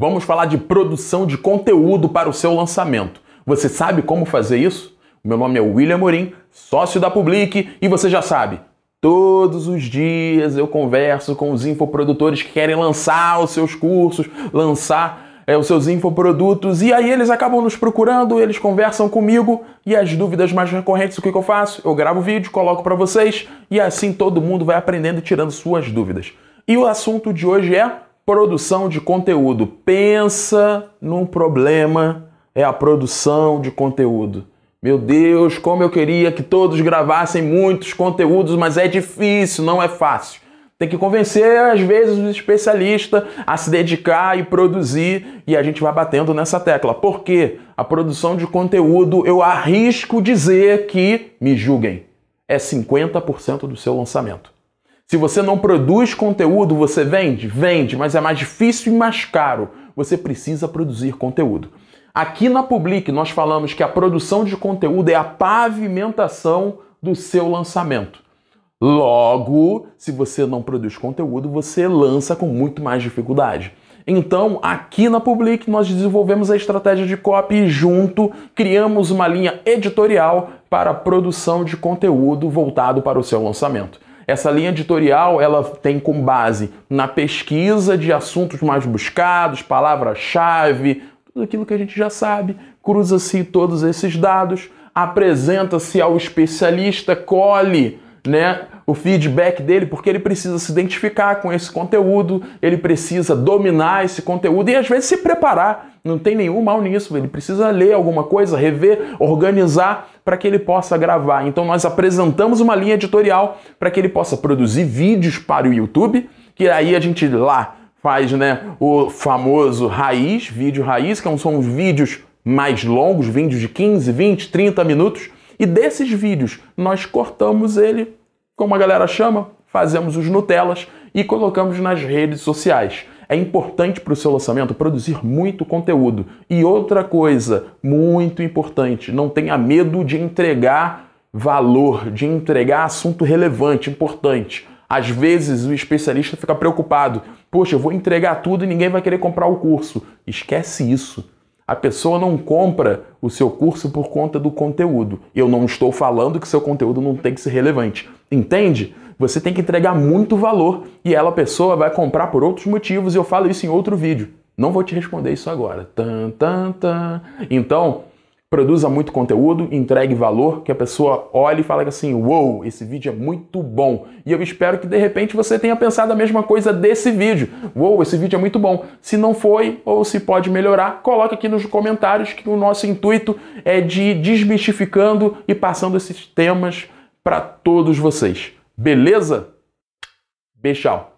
Vamos falar de produção de conteúdo para o seu lançamento. Você sabe como fazer isso? Meu nome é William Morim, sócio da Public, e você já sabe, todos os dias eu converso com os infoprodutores que querem lançar os seus cursos, lançar é, os seus infoprodutos, e aí eles acabam nos procurando, eles conversam comigo, e as dúvidas mais recorrentes, o que, que eu faço? Eu gravo vídeo, coloco para vocês, e assim todo mundo vai aprendendo e tirando suas dúvidas. E o assunto de hoje é Produção de conteúdo. Pensa num problema, é a produção de conteúdo. Meu Deus, como eu queria que todos gravassem muitos conteúdos, mas é difícil, não é fácil. Tem que convencer, às vezes, o especialista a se dedicar e produzir, e a gente vai batendo nessa tecla. Por quê? A produção de conteúdo, eu arrisco dizer que, me julguem, é 50% do seu lançamento. Se você não produz conteúdo, você vende? Vende, mas é mais difícil e mais caro. Você precisa produzir conteúdo. Aqui na Public nós falamos que a produção de conteúdo é a pavimentação do seu lançamento. Logo, se você não produz conteúdo, você lança com muito mais dificuldade. Então, aqui na Public nós desenvolvemos a estratégia de copy e junto criamos uma linha editorial para a produção de conteúdo voltado para o seu lançamento. Essa linha editorial ela tem com base na pesquisa de assuntos mais buscados, palavra-chave, tudo aquilo que a gente já sabe, cruza-se todos esses dados, apresenta-se ao especialista, colhe né, o feedback dele, porque ele precisa se identificar com esse conteúdo, ele precisa dominar esse conteúdo e às vezes se preparar não tem nenhum mal nisso. Ele precisa ler alguma coisa, rever, organizar para que ele possa gravar. Então nós apresentamos uma linha editorial para que ele possa produzir vídeos para o YouTube, que aí a gente lá faz, né, o famoso raiz, vídeo raiz, que são os vídeos mais longos, vídeos de 15, 20, 30 minutos. E desses vídeos nós cortamos ele, como a galera chama, fazemos os Nutellas e colocamos nas redes sociais. É importante para o seu lançamento produzir muito conteúdo. E outra coisa muito importante, não tenha medo de entregar valor, de entregar assunto relevante, importante. Às vezes o especialista fica preocupado. Poxa, eu vou entregar tudo e ninguém vai querer comprar o curso. Esquece isso. A pessoa não compra o seu curso por conta do conteúdo. Eu não estou falando que seu conteúdo não tem que ser relevante. Entende? Você tem que entregar muito valor e ela, a pessoa, vai comprar por outros motivos e eu falo isso em outro vídeo. Não vou te responder isso agora. Tan, tan, tan. Então, produza muito conteúdo, entregue valor, que a pessoa olhe e fale assim: Uou, wow, esse vídeo é muito bom. E eu espero que de repente você tenha pensado a mesma coisa desse vídeo. Uou, wow, esse vídeo é muito bom. Se não foi ou se pode melhorar, coloca aqui nos comentários que o nosso intuito é de desmistificando e passando esses temas para todos vocês. Beleza? Beijão.